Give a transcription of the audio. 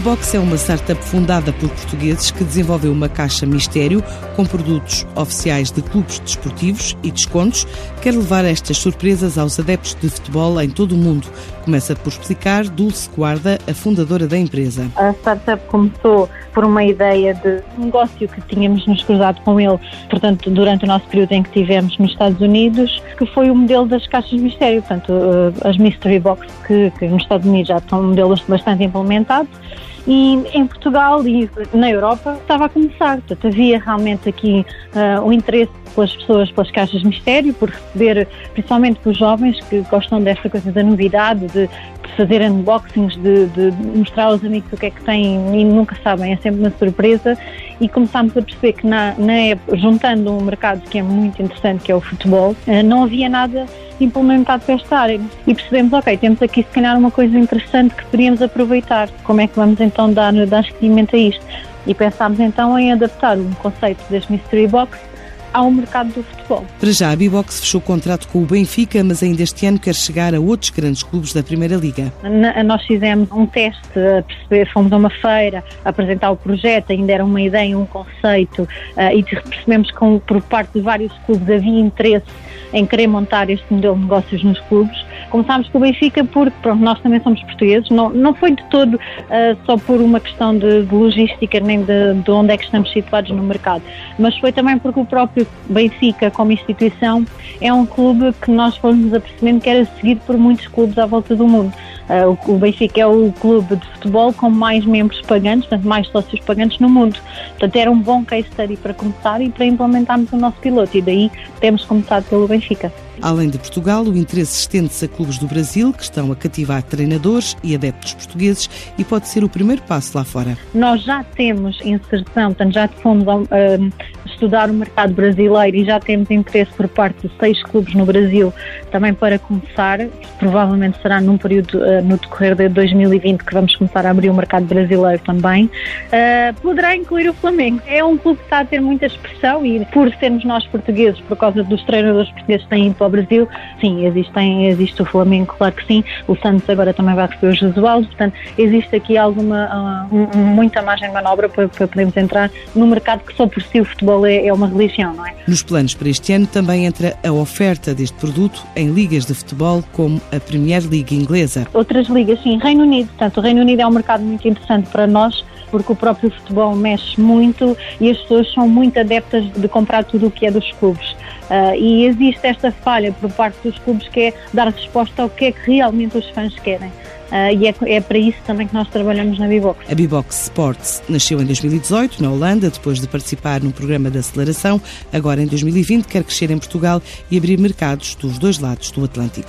Bibox é uma startup fundada por portugueses que desenvolveu uma caixa mistério com produtos oficiais de clubes desportivos e descontos. Quer levar estas surpresas aos adeptos de futebol em todo o mundo. Começa por explicar Dulce Guarda, a fundadora da empresa. A startup começou por uma ideia de negócio que tínhamos nos cruzado com ele, portanto, durante o nosso período em que estivemos nos Estados Unidos, que foi o modelo das caixas mistério, portanto, eh, as Mystery Box, que, que nos Estados Unidos já estão modelos bastante implementados, e em Portugal e na Europa estava a começar. Portanto, havia realmente aqui uh, o interesse pelas pessoas pelas caixas mistério, por receber, principalmente pelos jovens que gostam desta coisa da novidade, de, de fazer unboxings, de, de, mostrar aos amigos o que é que têm e nunca sabem, é sempre uma surpresa. E começámos a perceber que, na, na juntando um mercado que é muito interessante, que é o futebol, uh, não havia nada implementado para esta área. E percebemos, ok, temos aqui se calhar uma coisa interessante que poderíamos aproveitar. Como é que vamos então dar, dar seguimento a isto? E pensámos então em adaptar um conceito das Mystery Box ao mercado do futebol. Para já, a Bibox fechou contrato com o Benfica, mas ainda este ano quer chegar a outros grandes clubes da Primeira Liga. nós fizemos um teste, a perceber, fomos a uma feira a apresentar o projeto, ainda era uma ideia, um conceito, uh, e percebemos que por parte de vários clubes havia interesse em querer montar este modelo de negócios nos clubes. Começámos com o Benfica porque pronto, nós também somos portugueses, não, não foi de todo uh, só por uma questão de, de logística nem de, de, onde é que estamos situados no mercado, mas foi também porque o próprio Benfica, como instituição, é um clube que nós fomos apercebendo que era seguido por muitos clubes à volta do mundo. Uh, o, o Benfica é o clube de futebol com mais membros pagantes, portanto, mais sócios pagantes no mundo. Portanto, era um bom case study para começar e para implementarmos o nosso piloto, e daí temos começado pelo Benfica. Além de Portugal, o interesse estende-se a clubes do Brasil, que estão a cativar treinadores e adeptos portugueses e pode ser o primeiro passo lá fora. Nós já temos inserção, portanto, já fomos uh, estudar o mercado brasileiro e já temos interesse por parte de seis clubes no Brasil também para começar. Provavelmente será num período uh, no decorrer de 2020 que vamos começar a abrir o mercado brasileiro também. Uh, poderá incluir o Flamengo. É um clube que está a ter muita expressão e por sermos nós portugueses, por causa dos treinadores portugueses que têm ido Brasil, sim, existem, existe o Flamengo, claro que sim. O Santos agora também vai receber o Jesualdo, portanto, existe aqui alguma, uh, muita margem de manobra para, para podermos entrar no mercado que só por si o futebol é, é uma religião, não é? Nos planos para este ano também entra a oferta deste produto em ligas de futebol como a Premier League inglesa. Outras ligas, sim. Reino Unido, portanto, o Reino Unido é um mercado muito interessante para nós porque o próprio futebol mexe muito e as pessoas são muito adeptas de comprar tudo o que é dos clubes. Uh, e existe esta falha por parte dos clubes que é dar resposta ao que é que realmente os fãs querem. Uh, e é, é, para isso também que nós trabalhamos na Bibox. A Bibox Sports nasceu em 2018 na Holanda, depois de participar num programa de aceleração. Agora, em 2020, quer crescer em Portugal e abrir mercados dos dois lados do Atlântico.